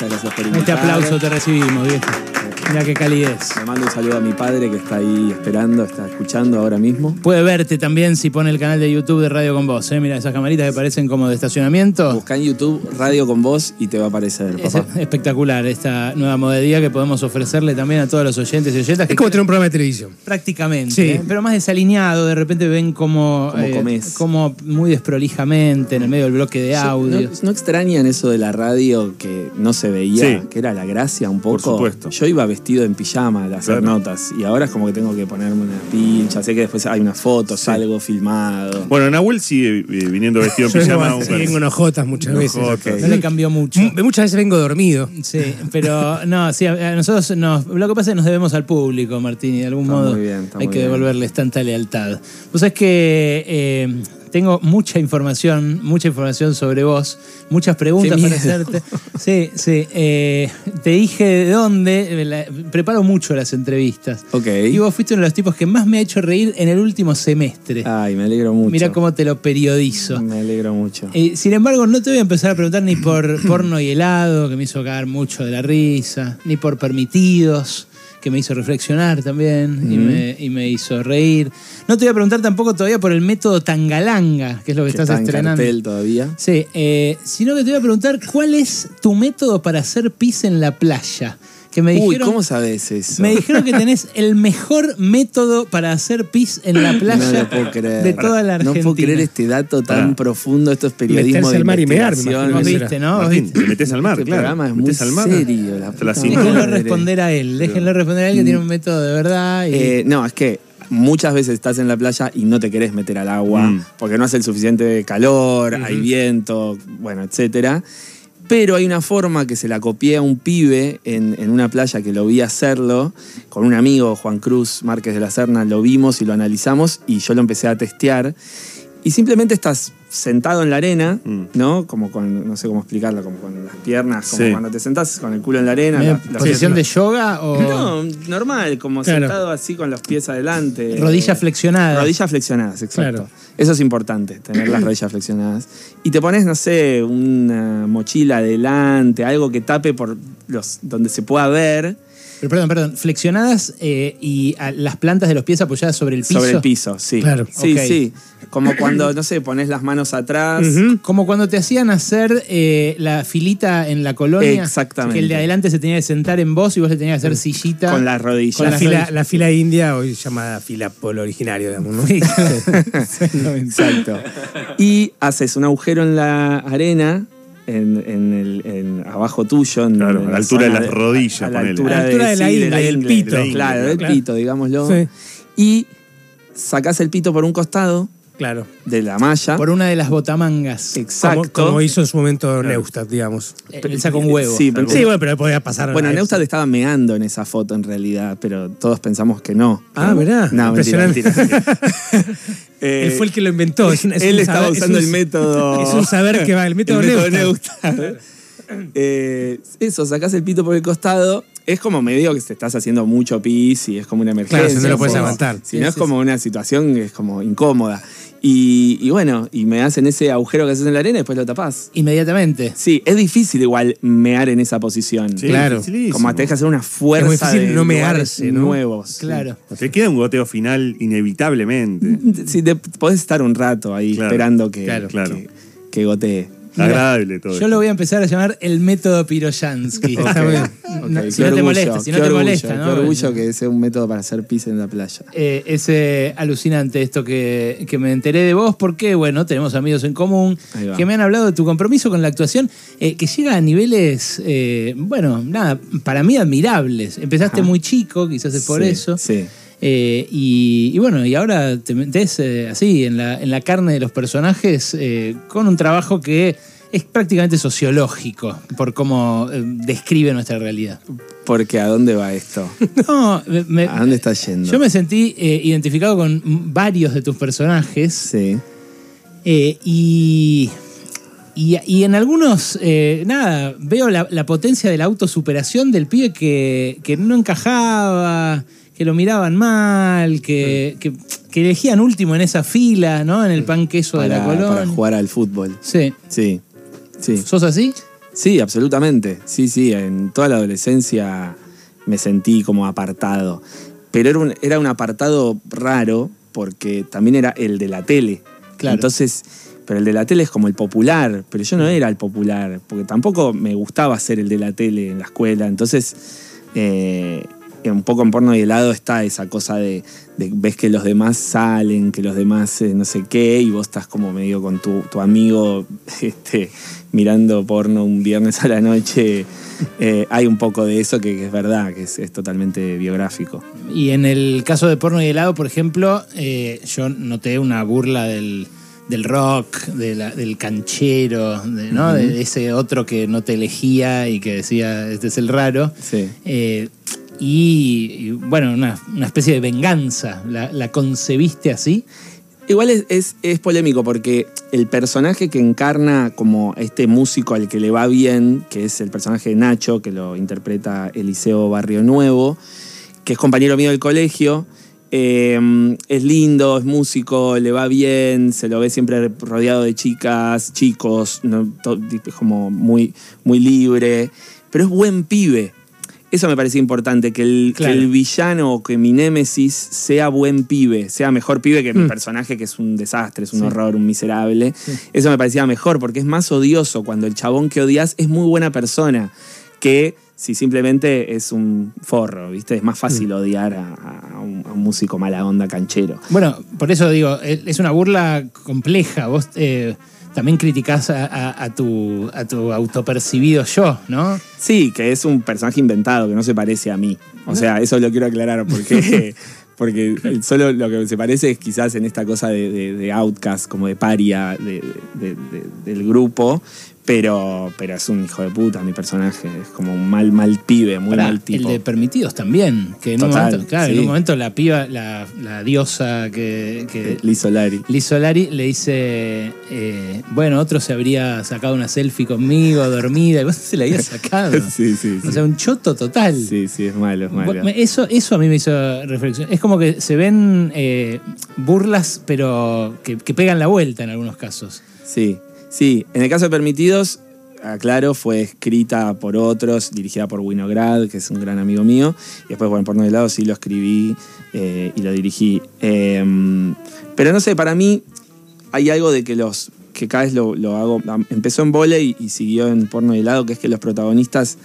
Muchas gracias por Este invitarme. aplauso te recibimos, viejo. Mira qué calidez. Le mando un saludo a mi padre que está ahí esperando, está escuchando ahora mismo. Puede verte también si pone el canal de YouTube de Radio con Vos. ¿eh? Mira esas camaritas que parecen como de estacionamiento. Busca en YouTube Radio con Vos y te va a aparecer, Es papá. espectacular esta nueva modalidad que podemos ofrecerle también a todos los oyentes y oyentas. que Es como tener un programa de televisión. Prácticamente, Sí. ¿eh? pero más desalineado, de repente ven como, Cómo comés. como muy desprolijamente en el medio del bloque de audio. ¿No, no extrañan eso de la radio que no se veía, Sí. que era la gracia un poco? Por supuesto. Yo iba vestido en pijama a hacer Claro. notas y ahora es como que tengo que ponerme una pincha, sé que después hay unas fotos, Sí. algo filmado. Bueno, Nahuel sigue eh, viniendo vestido en Yo pijama. vengo, sí, vengo en ojotas muchas veces. No le cambió mucho. Muchas veces vengo dormido. Sí, pero no, sí, a nosotros nos, lo que pasa es que nos debemos al público, Martín, y de algún Está modo muy bien, hay que bien. devolverles tanta lealtad. Vos sabés que eh, tengo mucha información, mucha información sobre vos, muchas preguntas para hacerte. Sí, sí. eh, te dije de dónde, eh, la- preparo mucho las entrevistas. Ok. Y vos fuiste uno de los tipos que más me ha hecho reír en el último semestre. Ay, me alegro mucho. Mira cómo te lo periodizo. Me alegro mucho. Eh, sin embargo, no te voy a empezar a preguntar ni por porno y helado, que me hizo cagar mucho de la risa, ni por permitidos, que me hizo reflexionar también y, me, y me hizo reír. No te voy a preguntar tampoco todavía por el método Tangalanga, que es lo que, que estás está en estrenando. cartel todavía. Sí, eh, sino que te voy a preguntar cuál es tu método para hacer pis en la playa. Que me Uy, ¿cómo sabes eso? me dijeron que tenés el mejor método para hacer pis en la no playa lo puedo creer. de toda la No Argentina. puedo creer este dato tan Pará. profundo. Esto es periodismo Meterse de al mar y mear, me investigación. Vos imagino. viste, ¿no? Vos Martín, viste. te metes al mar, Este claro. programa es muy metes al mar. serio. La Hasta las puta cinco. Déjenlo madre. responder a él, déjenlo responder a él que tiene un método de verdad. Y... Eh, no, es que muchas veces estás en la playa y no te querés meter al agua Mm. porque no hace el suficiente calor, hay viento, bueno, etcétera. Pero hay una forma que se la copié a un pibe en, una playa que lo vi hacerlo con un amigo, Juan Cruz Márquez de la Serna, lo vimos y lo analizamos y yo lo empecé a testear. Y simplemente estás sentado en la arena, Mm. ¿no? Como con, no sé cómo explicarlo, como con las piernas, como Sí. cuando te sentás con el culo en la arena. La- la- ¿Posición de yoga o no, normal, como Claro. sentado así con los pies adelante. rodillas flexionadas? Rodillas flexionadas, exacto. Claro. Eso es importante, tener las rodillas flexionadas. Y te pones, no sé, una mochila adelante, algo que tape por los donde se pueda ver Pero perdón, perdón, flexionadas eh, y a- las plantas de los pies apoyadas sobre el piso. sobre el piso, sí. Claro. Sí, Ok. sí. Como cuando, no sé, pones las manos atrás. Ujú. Como cuando te hacían hacer eh, la filita en la colonia. Exactamente. Que el de adelante se tenía que sentar en vos y vos le tenías que hacer sillita. Con las rodillas. Con La las fila, rodillas. la fila india, hoy llamada fila polo originario, digamos, ¿no? Exactamente. Exacto. Y haces un agujero en la arena, en, en el, en- abajo tuyo. En, Claro, en a la altura de las rodillas, A la ponele. altura, A la altura de la sí, ingle, del ingle, pito. la Claro, del Claro. pito, digámoslo. Sí. Y sacás el pito por un costado Claro. de la malla. Por una de las botamangas. Exacto. Como, como hizo en su momento Neustadt, digamos. Eh, El saco un huevo. Sí, pero- Sí, bueno, pero podía pasar. Bueno, Neustadt estaba meando en esa foto en realidad, pero todos pensamos que no. Ah, mirá. No, mentira, Impresionante. mentira. Eh, Él fue el que lo inventó. Es un- es él un estaba saber- es usando un- el método. Es un saber que va, el método, el método Neustadt. Neustadt. Eh, eso, sacás el pito por el costado. Es como medio que te estás haciendo mucho pis y es como una emergencia. Claro, si no lo puedes aguantar. Si Sí, no es sí, como una situación que es como incómoda. Y, y bueno, y me hacen ese agujero que haces en la arena y después lo tapás. Inmediatamente. Sí, es difícil igual mear en esa posición. Sí, Claro. Como te deja hacer una fuerza Es muy difícil de no mearse, ¿no? nuevos. Claro. Te queda un goteo final inevitablemente. Sí, te podés estar un rato ahí Claro, esperando que, claro, claro. que, que gotee. Agradable todo. Yo lo voy a empezar a llamar el método Piroyansky. Bien. No, Ok, si no te orgullo, molesta, si no te orgullo, molesta, ¿no? Qué orgullo que sea un método para hacer pis en la playa. Eh, es eh, alucinante esto que, que me enteré de vos porque, bueno, tenemos amigos en común que me han hablado de tu compromiso con la actuación eh, que llega a niveles, eh, bueno, nada, para mí admirables. Empezaste Ajá. muy chico, quizás es por Sí, eso. Sí. Eh, y, y bueno, y ahora te metes eh, así en la, en la carne de los personajes eh, con un trabajo que es prácticamente sociológico por cómo describe nuestra realidad. Porque ¿a dónde va esto? No, me- ¿A dónde está yendo? yo me sentí identificado con varios de tus personajes Sí. y, y, y en algunos, eh, nada, veo la, la potencia de la autosuperación del pibe que, que no encajaba, que lo miraban mal, que, que, que elegían último en esa fila, ¿no? En el pan queso de la Para, para colonia. jugar al fútbol. Sí. Sí. Sí. ¿Sos así? Sí, absolutamente. Sí, sí, en toda la adolescencia me sentí como apartado. Pero era un, era un apartado raro porque también era el de la tele. Claro. Entonces, pero el de la tele es como el popular, pero yo no era el popular, porque tampoco me gustaba ser el de la tele en la escuela. Entonces, eh, un poco en porno y helado está esa cosa de, de ves que los demás salen, que los demás eh, no sé qué, y vos estás como medio con tu, tu amigo este, mirando porno un viernes a la noche. Eh, hay un poco de eso que, que es verdad, que es, es totalmente biográfico. Y en el caso de porno y helado, por ejemplo, eh, yo noté una burla del, del rock, de la- del canchero, de, ¿no? de ese otro que no te elegía y que decía, este es el raro. Sí. Eh, y, bueno, una, una especie de venganza. ¿La, la concebiste así? Igual es, es- polémico porque el personaje que encarna como este músico al que le va bien, que es el personaje de Nacho, que lo interpreta Eliseo Barrio Nuevo, que es compañero mío del colegio, eh, es lindo, es músico, le va bien, se lo ve siempre rodeado de chicas, chicos, ¿no? To- es como muy, muy libre, pero es buen pibe. Eso me parece importante, que el, Claro. que el villano o que mi némesis sea buen pibe, sea mejor pibe que mi personaje que es un desastre, es un Sí. horror, un miserable. Eso me parecía mejor porque es más odioso cuando el chabón que odias es muy buena persona que si simplemente es un forro, ¿viste? Es más fácil odiar a, a un, a un músico mala onda canchero. Bueno, por eso digo, es es una burla compleja. Vos eh, también criticás a, a- a tu, a tu autopercibido yo, ¿no? Sí, que es un personaje inventado, que no se parece a mí. O sea, eso lo quiero aclarar porque, porque solo lo que se parece es quizás en esta cosa de, de- de outcast, como de paria de- del grupo, pero, pero es un hijo de puta mi personaje. Es como un mal, mal pibe, muy Pará, mal el tipo. de permitidos también. Que en un Total, momento, claro, en un momento la piba, la, la diosa que, que Liz Solari. Liz Solari le dice, eh, bueno, otro se habría sacado una selfie conmigo, dormida, y vos se la habías sacado. Sí, sí, sí. O sea, un choto total. Sí, sí, es malo, es malo. Eso, eso a mí me hizo reflexión. Es como que se ven eh, burlas, pero que, que pegan la vuelta en algunos casos. Sí, sí. En el caso de Permitidos, aclaro, fue escrita por otros, dirigida por Winograd, que es un gran amigo mío. Y después, bueno, por de lado sí lo escribí eh, y lo dirigí. Eh, pero no sé, para mí hay algo de que los que cada vez lo, hago. Empezó en volei y siguió en porno de helado, que es que los protagonistas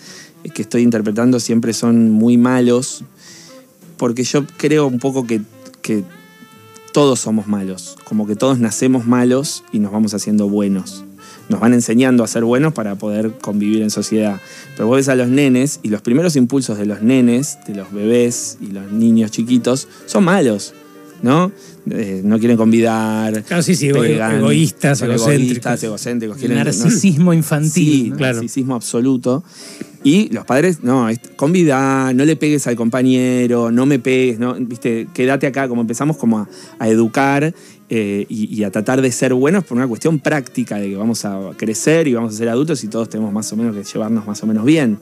que estoy interpretando siempre son muy malos. Porque yo creo un poco que, que todos somos malos. Como que todos nacemos malos y nos vamos haciendo buenos. Nos van enseñando a ser buenos para poder convivir en sociedad. Pero vos ves a los nenes y los primeros impulsos de los nenes, de los bebés y los niños chiquitos, son malos. ¿No? Eh, no quieren convidar. Claro, sí, sí, ego- egoístas, egocéntricos. egoístas, egocéntricos. quieren- no- Narcisismo infantil. Sí, claro. narcisismo absoluto. Y los padres, no, convida, no le pegues al compañero, no me pegues, viste, quédate acá, como empezamos como a, educar eh, y a tratar de ser buenos por una cuestión práctica de que vamos a crecer y vamos a ser adultos y todos tenemos más o menos que llevarnos más o menos bien.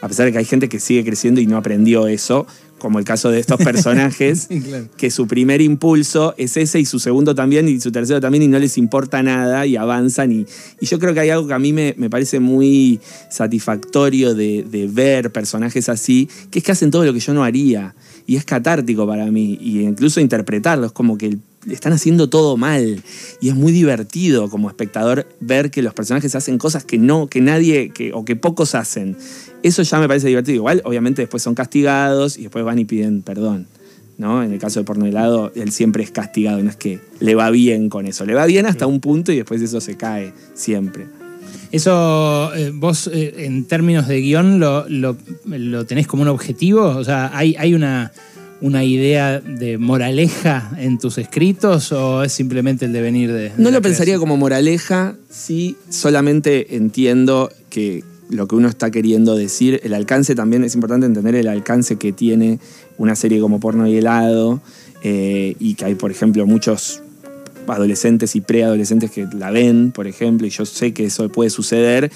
A pesar de que hay gente que sigue creciendo y no aprendió eso, como el caso de estos personajes, claro. que su primer impulso es ese y su segundo también y su tercero también y no les importa nada y avanzan. Y, y yo creo que hay algo que a mí me, me parece muy satisfactorio de, de ver personajes así, que es que hacen todo lo que yo no haría. Y es catártico para mí. Y incluso interpretarlos como que están haciendo todo mal. Y es muy divertido como espectador ver que los personajes hacen cosas que no, que nadie, que, o que pocos hacen. Eso ya me parece divertido. Igual, obviamente, después son castigados y después van y piden perdón. ¿no? En el caso de porno helado, él siempre es castigado, no es que le va bien con eso. Le va bien hasta un punto y después eso se cae siempre. Eso, eh, vos eh, en términos de guion, lo, lo- lo tenés como un objetivo? O sea, ¿hay, hay una, una idea de moraleja en tus escritos o es simplemente el devenir de... de No lo pensaría como moraleja si solamente entiendo que lo que uno está queriendo decir, el alcance también es importante entender el alcance que tiene una serie como Porno y Helado eh, y que hay, por ejemplo, muchos adolescentes y preadolescentes que la ven, por ejemplo, y yo sé que eso puede suceder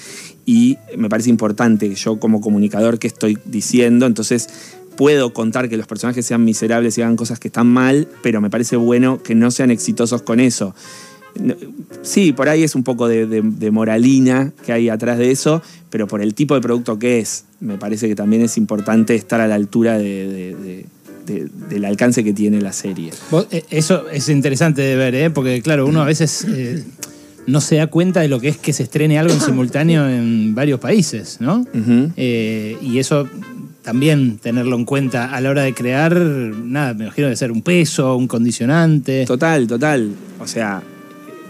y me parece importante que yo como comunicador que estoy diciendo, entonces puedo contar que los personajes sean miserables y hagan cosas que están mal, pero me parece bueno que no sean exitosos con eso. sí, por ahí es un poco de, de- de moralina que hay atrás de eso, pero por el tipo de producto que es, me parece que también es importante estar a la altura de- de- de- de- del alcance que tiene la serie. Eh, Eso es interesante de ver, ¿eh? porque claro, uno a veces eh, no se da cuenta de lo que es que se estrene algo en simultáneo en varios países, ¿no? Eh, y eso también tenerlo en cuenta a la hora de crear, nada, me imagino de ser un peso, un condicionante. Total, total. O sea,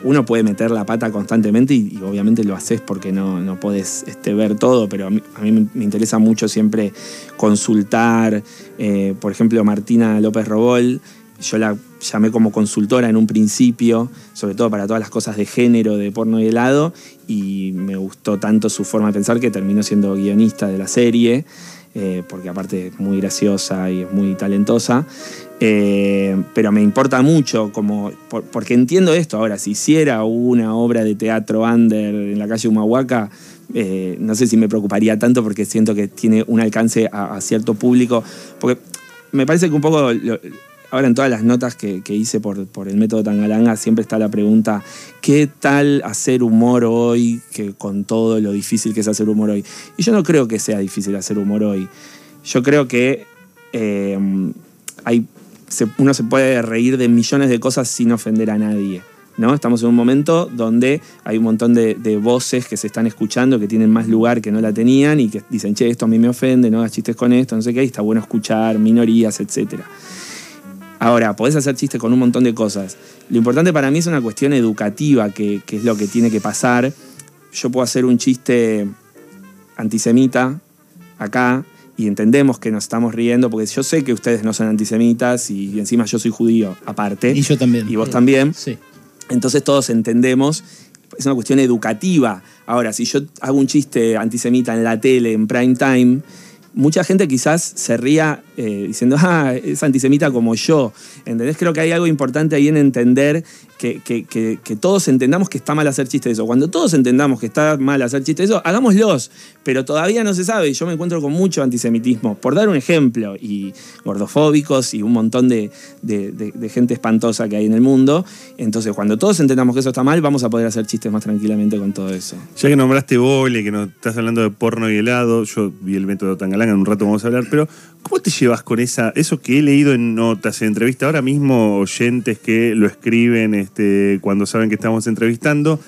uno puede meter la pata constantemente y, obviamente lo haces porque no, no podés este, ver todo, pero a mí, a mí me- me interesa mucho siempre consultar. Eh, por ejemplo, Martina López Robol, yo la llamé como consultora en un principio, sobre todo para todas las cosas de género, de porno y helado, y me gustó tanto su forma de pensar que terminó siendo guionista de la serie, eh, porque aparte es muy graciosa y es muy talentosa. Eh, pero me importa mucho, como, por- porque entiendo esto. Ahora, si hiciera una obra de teatro under en la calle Humahuaca, eh, no sé si me preocuparía tanto porque siento que tiene un alcance a, cierto público. Porque me parece que un poco, ahora en todas las notas que, que hice por, por el método Tangalanga, siempre está la pregunta, ¿qué tal hacer humor hoy que con todo lo difícil que es hacer humor hoy? Y yo no creo que sea difícil hacer humor hoy. Yo creo que eh, hay, uno se puede reír de millones de cosas sin ofender a nadie. ¿no? Estamos en un momento donde hay un montón de, voces que se están escuchando, que tienen más lugar que no la tenían y que dicen, che, esto a mí me ofende, no hagas chistes con esto, no sé qué, y está bueno escuchar, minorías, etc. Ahora, podés hacer chistes con un montón de cosas. Lo importante para mí es una cuestión educativa, que, que es lo que tiene que pasar. Yo puedo hacer un chiste antisemita acá y entendemos que nos estamos riendo porque yo sé que ustedes no son antisemitas y encima yo soy judío aparte. Y yo también. Y vos también. Sí. Entonces todos entendemos, es una cuestión educativa. Ahora, si yo hago un chiste antisemita en la tele, en prime time, mucha gente quizás se ría eh, diciendo, ah, es antisemita como yo. ¿Entendés? Creo que hay algo importante ahí en entender que, que- que- todos entendamos que está mal hacer chistes de eso. Cuando todos entendamos que está mal hacer chistes de eso, hagámoslos. Pero todavía no se sabe. Yo me encuentro con mucho antisemitismo. Por dar un ejemplo, y gordofóbicos y un montón de, de- gente espantosa que hay en el mundo. Entonces, cuando todos entendamos que eso está mal, vamos a poder hacer chistes más tranquilamente con todo eso. Ya que nombraste Vole, que nos estás hablando de porno y helado, yo vi el método En un rato vamos a hablar, pero ¿cómo te llevas con esa, eso que he leído en notas, en entrevistas, ahora mismo oyentes que lo escriben este, cuando saben que estamos entrevistando,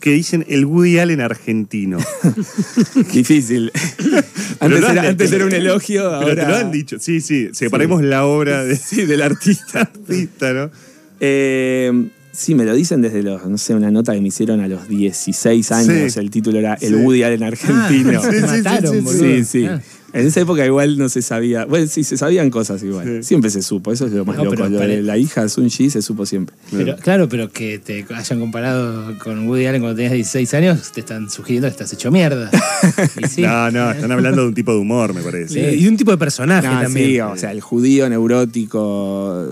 que dicen el Woody Allen argentino? Difícil. Antes, era, de- antes era un elogio, Pero te lo han dicho, sí, sí, separemos la obra de, Sí, del artista. artista, ¿no? Eh, sí, me lo dicen desde los, no sé, una nota que me hicieron a los 16 años. Sí. El título era El. Woody Allen argentino. Ah, te mataron, boludo. Sí, sí. Ah. En esa época igual no se sabía. Bueno, sí, se sabían cosas igual. Sí. Siempre se supo, eso es lo más No, loco. pero lo de pare- la hija de Sun Ji se supo siempre. Pero, claro, pero que te hayan comparado con Woody Allen cuando tenías 16 años, te están sugiriendo que estás hecho mierda. Sí. No, no, están hablando de un tipo de humor, me parece. Sí, Y de un tipo de personaje Ah, también. sí, o sea, el judío neurótico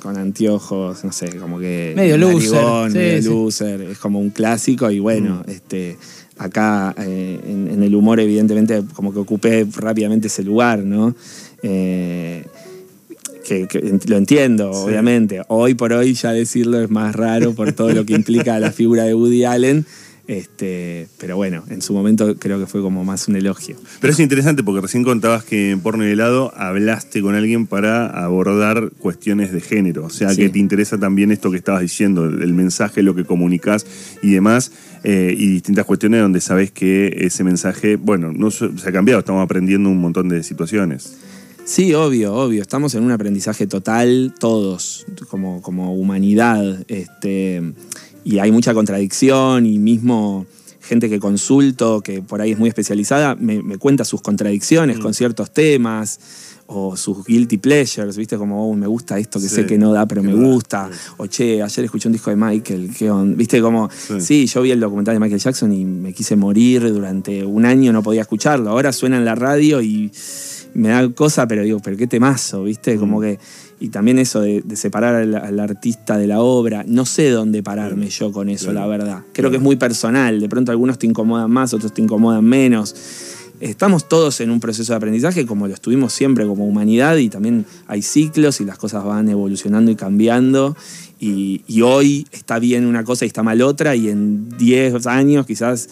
con anteojos, no sé, como que. Medio loser, medio loser. Es como un clásico y bueno, este. Acá eh, en, en el humor, evidentemente, como que ocupé rápidamente ese lugar, ¿no? Eh, que, lo entiendo, obviamente. Hoy por hoy ya decirlo es más raro por todo lo que implica la figura de Woody Allen. Este, pero bueno, en su momento creo que fue como más un elogio. Pero es interesante porque recién contabas que en Porno y Helado hablaste con alguien para abordar cuestiones de género. O sea, Sí. que te interesa también esto que estabas diciendo, el mensaje, lo que comunicas y demás, eh, y distintas cuestiones donde sabes que ese mensaje, bueno, no se se ha cambiado, estamos aprendiendo un montón de situaciones. Sí, obvio, obvio. Estamos en un aprendizaje total, todos, como, como humanidad. Este, y hay mucha contradicción y mismo gente que consulto, que por ahí es muy especializada, me, me cuenta sus contradicciones con ciertos temas o sus guilty pleasures, ¿viste? Como, oh, me gusta esto que Sí, sé que no da, pero me gusta. sí. O, che, ayer escuché un disco de Michael, ¿qué onda? ¿Viste? Como, Sí. sí, yo vi el documental de Michael Jackson y me quise morir durante un año, no podía escucharlo. Ahora suena en la radio y me da cosa, pero digo, pero qué temazo, ¿viste? Como que. Y también eso de, de separar al, al artista de la obra. No sé dónde pararme yo con eso, Claro. la verdad. Creo que es muy personal. De pronto algunos te incomodan más, otros te incomodan menos. estamos todos en un proceso de aprendizaje como lo estuvimos siempre como humanidad y también hay ciclos y las cosas van evolucionando y cambiando. Y, y hoy está bien una cosa y está mal otra y en 10 años quizás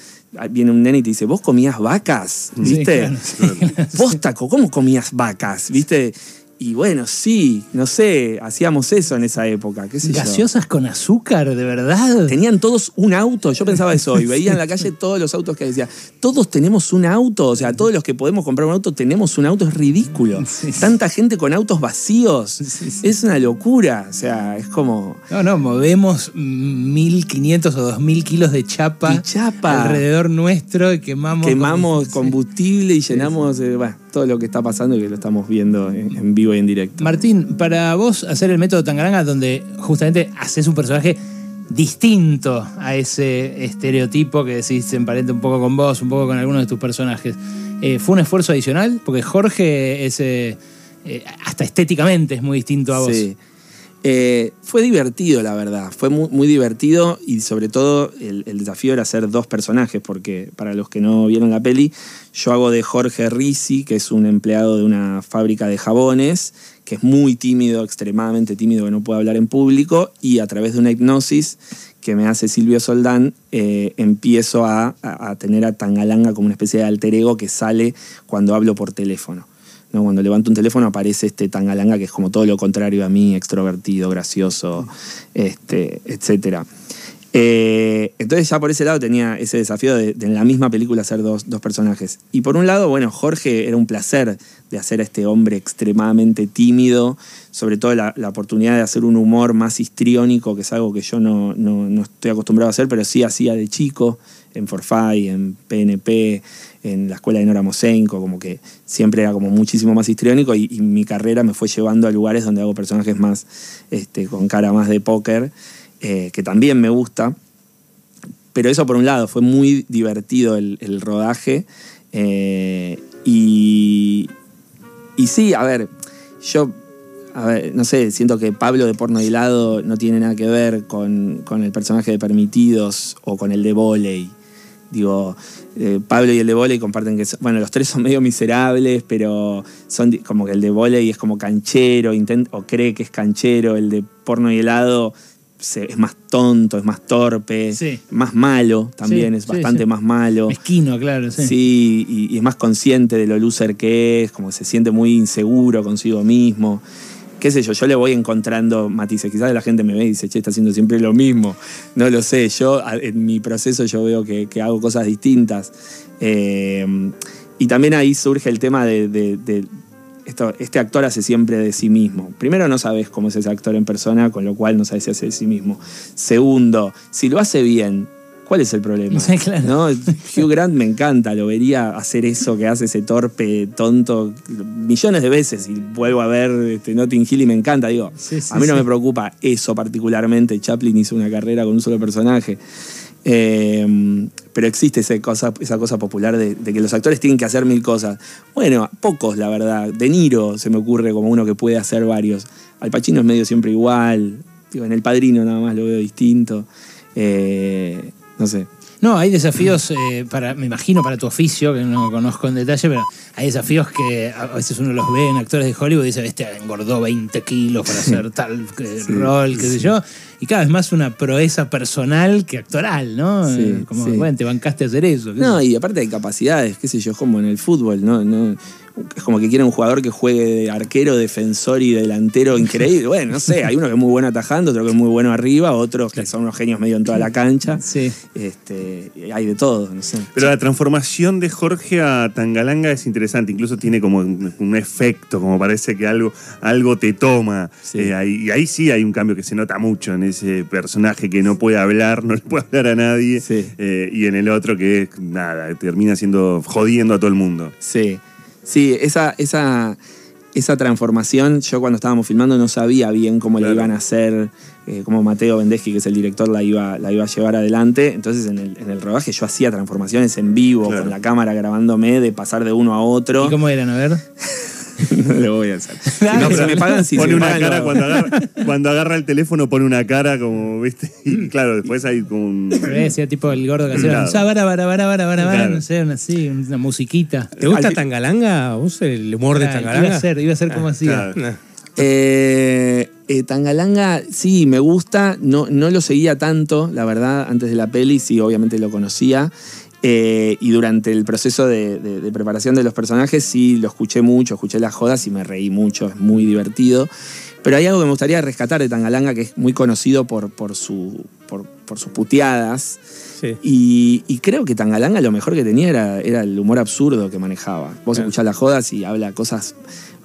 viene un nene y te dice, vos comías vacas, Sí, ¿viste? claro, sí, claro. Vos, Taco, ¿cómo comías vacas? ¿Viste? Y bueno, sí, no sé, hacíamos eso en esa época, qué sé yo. ¿Gaseosas con azúcar, de verdad? Tenían todos un auto, yo pensaba eso, y veía en la calle todos los autos que decía, todos tenemos un auto, o sea, todos los que podemos comprar un auto tenemos un auto, es ridículo. Sí, sí. Tanta gente con autos vacíos, sí. es una locura, o sea, es como... No, no, movemos 1500 o 2000 kilos de chapa, chapa. alrededor nuestro y quemamos. Quemamos combustible y llenamos eh, bueno, todo lo que está pasando y que lo estamos viendo en, en vivo y en directo. Martín, para vos hacer el método Tangaranga, donde justamente haces un personaje distinto a ese estereotipo que decís se emparenta un poco con vos, un poco con algunos de tus personajes, eh, ¿fue un esfuerzo adicional? Porque Jorge es. eh, eh, hasta estéticamente es muy distinto a vos. Sí. Eh, fue divertido, la verdad. Fue muy, divertido y sobre todo el, desafío era hacer dos personajes, porque para los que no vieron la peli, yo hago de Jorge Risi, que es un empleado de una fábrica de jabones, que es muy tímido, extremadamente tímido, que no puede hablar en público, y a través de una hipnosis que me hace Silvio Soldán, eh, empiezo a, a- a tener a Tangalanga como una especie de alter ego que sale cuando hablo por teléfono. Cuando levanto un teléfono aparece este tangalanga que es como todo lo contrario a mí, extrovertido, gracioso, este, etc. entonces ya por ese lado tenía ese desafío de, de en la misma película hacer dos, dos personajes. Y por un lado, bueno, Jorge era un placer de hacer a este hombre extremadamente tímido, sobre todo la, la oportunidad de hacer un humor más histriónico, que es algo que yo no, no- no estoy acostumbrado a hacer, pero sí hacía de chico, en Forfait, en PNP, en la escuela de Nora Mosenko, como que siempre era como muchísimo más histriónico y, mi carrera me fue llevando a lugares donde hago personajes más este, con cara más de póker, eh, que también me gusta. Pero eso por un lado, fue muy divertido el, rodaje. eh, y, y sí, a ver, yo, no sé, siento que Pablo de Porno y Helado no tiene nada que ver con, con el personaje de Permitidos o con el de Voley. Digo, eh, Pablo y el de volei comparten que, son- bueno, los tres son medio miserables, pero son como que el de volei es como canchero, intent- o cree que es canchero, el de porno y helado se- es más tonto, es más torpe, Sí. más malo también, Sí, es bastante sí. más malo. Mezquino, claro, sí. Sí, y, y es más consciente de lo loser que es, como que se siente muy inseguro consigo mismo. Qué sé yo, yo le voy encontrando matices. Quizás la gente me ve y dice, che, está haciendo siempre lo mismo. No lo sé, yo en mi proceso yo veo que, que hago cosas distintas. Eh, y también ahí surge el tema de esto, este actor hace siempre de sí mismo. Primero, no sabes cómo es ese actor en persona, con lo cual no sabes si hace de sí mismo. Segundo, si lo hace bien, ¿cuál es el problema? Sí, claro. ¿No? Hugh Grant me encanta, lo vería hacer eso que hace ese torpe, tonto, millones de veces. Y vuelvo a ver este, Notting Hill y me encanta. Digo, Sí, sí, a mí no me preocupa eso particularmente. Chaplin hizo una carrera con un solo personaje. Eh, pero existe esa cosa, esa cosa popular de, de que los actores tienen que hacer mil cosas. Bueno, pocos, la verdad. De Niro se me ocurre como uno que puede hacer varios. Al Pacino es medio siempre igual. Digo, en El Padrino nada más lo veo distinto. Eh, no sé. No, hay desafíos eh, para, me imagino, para tu oficio, que no conozco en detalle, pero hay desafíos que a veces uno los ve en actores de Hollywood y dice, este engordó 20 kilos para hacer tal eh, Sí, rol, qué sé yo. Y cada vez más una proeza personal que actoral, ¿no? Sí, como, sí. bueno, te bancaste a hacer eso. No, sé y aparte hay capacidades, qué sé yo, es como en el fútbol, ¿no? no es como que quieren un jugador que juegue de arquero, defensor y delantero increíble. Bueno, no sé, hay uno que es muy bueno atajando, otro que es muy bueno arriba, otros que son unos genios medio en toda la cancha. Sí. Este, hay de todo, no sé. Pero la transformación de Jorge a Tangalanga es interesante, incluso tiene como un, un efecto, como parece que algo, algo te toma. Sí. Eh, ahí- y ahí sí hay un cambio que se nota mucho en ese personaje que no puede hablar, no le puede hablar a nadie, Sí. eh, y en el otro que nada, termina siendo jodiendo a todo el mundo. Sí, sí, esa, esa, esa transformación, yo cuando estábamos filmando no sabía bien cómo Claro. la iban a hacer, eh, cómo Mateo Vendeschi, que es el director, la iba, la iba a llevar adelante. Entonces en el, en el rodaje yo hacía transformaciones en vivo, Claro. con la cámara grabándome, de pasar de uno a otro. ¿Y cómo eran? A ver. no lo voy a hacer. No, pero me pagan, sí. si pone una cara cuando agarra, cuando agarra el teléfono, pone una cara como, ¿viste? Y claro, después hay como un. Decía tipo el gordo que hacía Claro. bara, bara, bara, bara, bara, bara, Claro. no sé, una, así, una musiquita. ¿Te gusta Al- Tangalanga? ¿A ¿Vos el humor de Ah, Tangalanga? iba a ser, iba a ser como hacía. claro. Nah. Eh, eh, Tangalanga, sí, me gusta. No, no lo seguía tanto, la verdad, antes de la peli, sí, obviamente lo conocía. Eh, y durante el proceso de, preparación de los personajes, sí, lo escuché mucho, escuché las jodas y me reí mucho, es muy divertido. Pero hay algo que me gustaría rescatar de Tangalanga, que es muy conocido por, por, por sus puteadas. Sí. Y, y creo que Tangalanga lo mejor que tenía era, era el humor absurdo que manejaba. Vos Claro. escuchás las jodas y habla cosas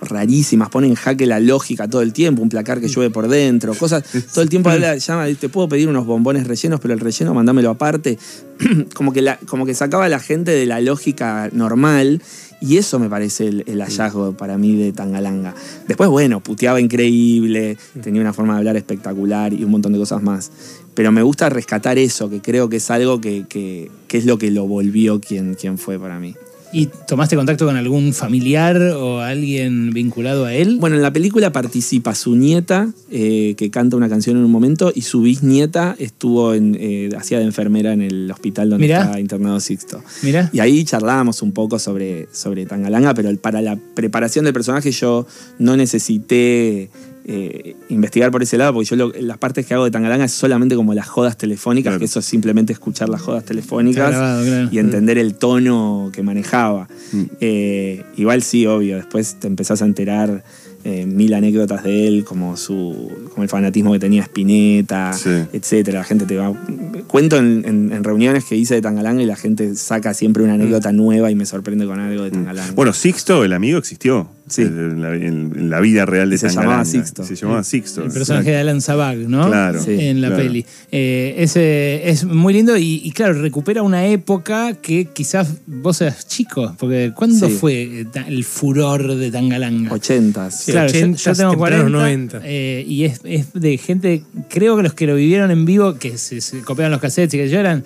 rarísimas, pone en jaque la lógica todo el tiempo, un placar que llueve por dentro, cosas. Todo el tiempo habla, llama, te puedo pedir unos bombones rellenos, pero el relleno mandámelo aparte. como, que la- como que sacaba a la gente de la lógica normal. Y eso me parece el, el hallazgo para mí de Tangalanga. Después, bueno, puteaba increíble, tenía una forma de hablar espectacular y un montón de cosas más. Pero me gusta rescatar eso, que creo que es algo que, que- que es lo que lo volvió quien, quien fue para mí. ¿Y tomaste contacto con algún familiar o alguien vinculado a él? Bueno, en la película participa su nieta, eh, que canta una canción en un momento, y su bisnieta estuvo en, eh, hacía de enfermera en el hospital donde Mirá. está internado Sixto. Mirá. Y ahí charlábamos un poco sobre, sobre Tangalanga, pero para la preparación del personaje yo no necesité eh, investigar por ese lado, porque yo lo- las partes que hago de Tangalanga es solamente como las jodas telefónicas, Claro. que eso es simplemente escuchar las jodas telefónicas Está grabado, claro. y entender el tono que manejaba. Mm. Eh, igual sí, obvio, después te empezás a enterar eh, mil anécdotas de él, como su como el fanatismo que tenía Spinetta, Sí. etcétera. La gente te va. Cuento en, en- en reuniones que hice de Tangalanga y la gente saca siempre una anécdota nueva y me sorprende con algo de Tangalanga. Mm. Bueno, Sixto, el amigo, existió. Sí. En la, en- en la vida real de Se Tangalanga. llamaba Sixto. Se llamaba Sixto. El personaje de Alan Zabag, ¿no? Claro, Sí, en la claro. peli. Eh, ese es muy lindo y, y, claro, recupera una época que quizás vos eras chico, porque ¿cuándo Sí. fue eh, el furor de Tangalanga? Ochentas. Sí, Claro, yo- yo, 80s, tengo tempranos 40 90. eh, y es, es de gente, creo que los que lo vivieron en vivo, que se, se copiaban los cassettes y que yo eran,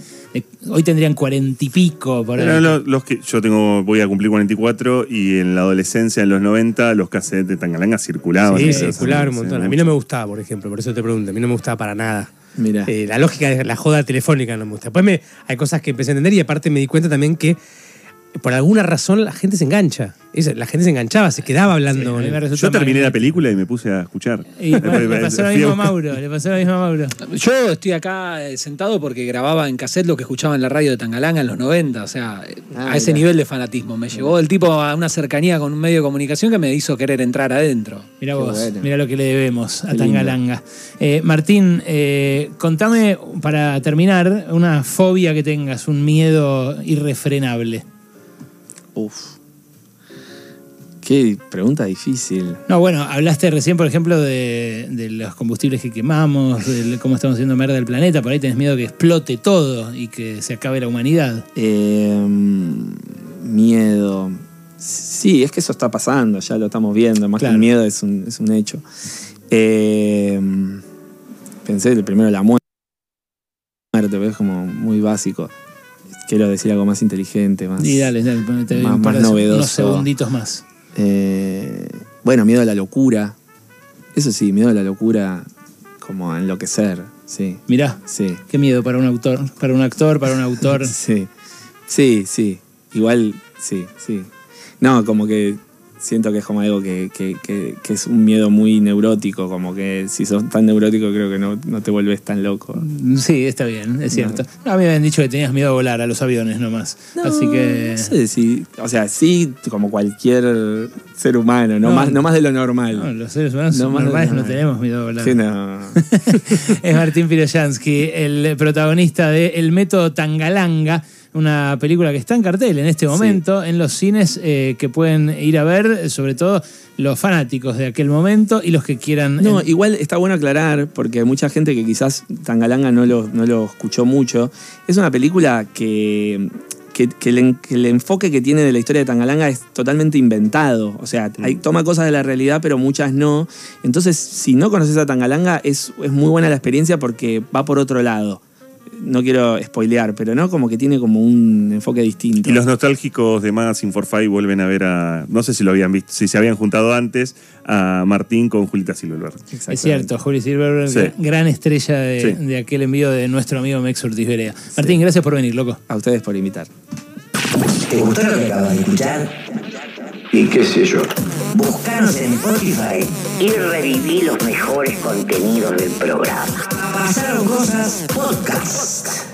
hoy tendrían cuarenta y pico por ahí. Los, los que yo tengo, voy a cumplir 44 y en la adolescencia, en los 90, los cassettes de Tangalanga circulaban. Sí, circular un sí, montón. A mí no me gustaba, por ejemplo, por eso te pregunto. A mí no me gustaba para nada. Mira. Eh, la lógica de la joda telefónica no me gusta. Después me, hay cosas que empecé a entender y aparte me di cuenta también que por alguna razón la gente se engancha. Es- la gente se enganchaba, se quedaba hablando. Sí, me Yo terminé la película y me puse a escuchar. Y bueno, le pasó lo mismo a Mauro, le pasó lo mismo a Mauro. Yo estoy acá eh, sentado porque grababa en cassette lo que escuchaba en la radio de Tangalanga en los 90, o sea, eh, Ah, a ese nivel de fanatismo. Me llevó el tipo a una cercanía con un medio de comunicación que me hizo querer entrar adentro. Mira vos, bueno. mira lo que le debemos a. Tangalanga. Eh, Martín, eh, contame para terminar una fobia que tengas, un miedo irrefrenable. Uf. Qué pregunta difícil. No, bueno, hablaste recién, por ejemplo, de, de los combustibles que quemamos, de cómo estamos haciendo merda del planeta. Por ahí tenés miedo que explote todo y que se acabe la humanidad. Eh, miedo. Sí, es que eso está pasando, ya lo estamos viendo. Más Claro. que el miedo es un, es un hecho. Eh, pensé primero la muerte, pero es como muy básico. Quiero decir algo más inteligente, más. Y dale, dale, ponete más- un par más de- novedoso. unos segunditos más. Eh, bueno, miedo a la locura. Eso sí, miedo a la locura, como a enloquecer. Sí, Mirá, sí. qué miedo para un autor, para un actor, para un autor. Sí, sí, sí. Igual, sí, sí. No, como que siento que es como algo que, que- que- que es un miedo muy neurótico, como que si sos tan neurótico creo que no, no te vuelves tan loco. Sí, está bien, es cierto. No, a mí me habían dicho que tenías miedo a volar a los aviones nomás. Así que. No sé si, o sea, sí, como cualquier ser humano, no, No. más, no más de lo normal. No, los seres humanos No, normales no tenemos miedo a volar. Sí, no. es Martín Piroyansky, el protagonista de El Método Tangalanga, una película que está en cartel en este momento en los cines eh, que pueden ir a ver, sobre todo los fanáticos de aquel momento y los que quieran. No, igual está bueno aclarar, porque hay mucha gente que quizás Tangalanga no lo, no lo escuchó mucho. Es una película que, que, que el, en- que el enfoque que tiene de la historia de Tangalanga es totalmente inventado. O sea, hay- toma cosas de la realidad, pero muchas no. Entonces, si no conoces a Tangalanga, es, es muy buena la experiencia porque va por otro lado. No quiero spoilear, pero no, como que tiene como un enfoque distinto. Y los nostálgicos de Magazine for Five vuelven a ver a. No sé si lo habían visto, si se habían juntado antes, a Martín con Julita Silverberg. Exactamente. Es cierto, Juli Silverberg, Sí. gran estrella de, Sí. de aquel envío de nuestro amigo Mex Ortiz Berea. Martín, gracias por venir, loco. A ustedes por invitar. ¿Te gustó lo que acabas de escuchar? Y qué sé yo. Búscanos en Spotify y reviví los mejores contenidos del programa. Pasaron cosas podcast.